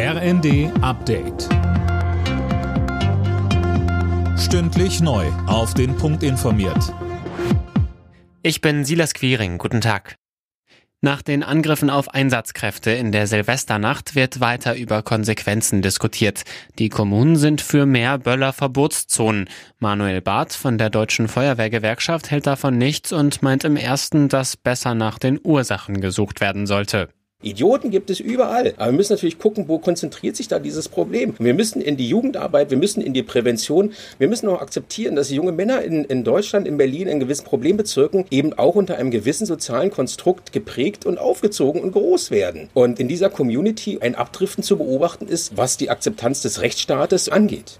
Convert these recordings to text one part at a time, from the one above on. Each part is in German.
RND Update. Stündlich neu. Auf den Punkt informiert. Ich bin Silas Quiring. Guten Tag. Nach den Angriffen auf Einsatzkräfte in der Silvesternacht wird weiter über Konsequenzen diskutiert. Die Kommunen sind für mehr Böller-Verbotszonen. Manuel Barth von der Deutschen Feuerwehrgewerkschaft hält davon nichts und meint im ersten, dass besser nach den Ursachen gesucht werden sollte. Idioten gibt es überall. Aber wir müssen natürlich gucken, wo konzentriert sich da dieses Problem. wir müssen in die Jugendarbeit, wir müssen in die Prävention, wir müssen auch akzeptieren, dass junge Männer in, in Deutschland, in Berlin, in gewissen Problembezirken eben auch unter einem gewissen sozialen Konstrukt geprägt und aufgezogen und groß werden. Und in dieser Community ein Abdriften zu beobachten ist, was die Akzeptanz des Rechtsstaates angeht.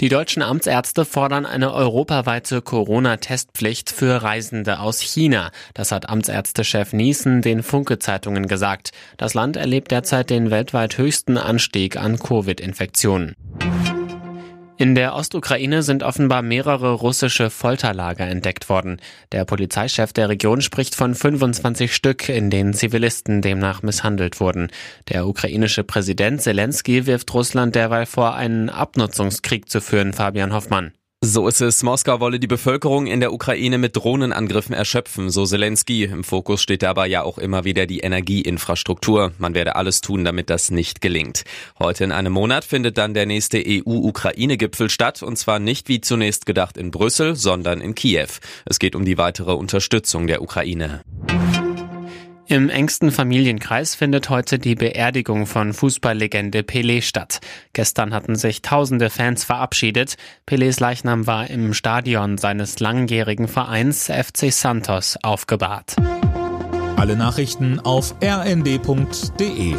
Die deutschen Amtsärzte fordern eine europaweite Corona-Testpflicht für Reisende aus China. Das hat Amtsärztechef Niesen den Funke-Zeitungen gesagt. Das Land erlebt derzeit den weltweit höchsten Anstieg an Covid-Infektionen. In der Ostukraine sind offenbar mehrere russische Folterlager entdeckt worden. Der Polizeichef der Region spricht von 25 Stück, in denen Zivilisten demnach misshandelt wurden. Der ukrainische Präsident Zelensky wirft Russland derweil vor, einen Abnutzungskrieg zu führen, Fabian Hoffmann. So ist es. Moskau wolle die Bevölkerung in der Ukraine mit Drohnenangriffen erschöpfen, so Zelensky. Im Fokus steht aber ja auch immer wieder die Energieinfrastruktur. Man werde alles tun, damit das nicht gelingt. Heute in einem Monat findet dann der nächste EU-Ukraine-Gipfel statt, und zwar nicht wie zunächst gedacht in Brüssel, sondern in Kiew. Es geht um die weitere Unterstützung der Ukraine. Im engsten Familienkreis findet heute die Beerdigung von Fußballlegende Pelé statt. Gestern hatten sich tausende Fans verabschiedet. Pelés Leichnam war im Stadion seines langjährigen Vereins FC Santos aufgebahrt. Alle Nachrichten auf rnd.de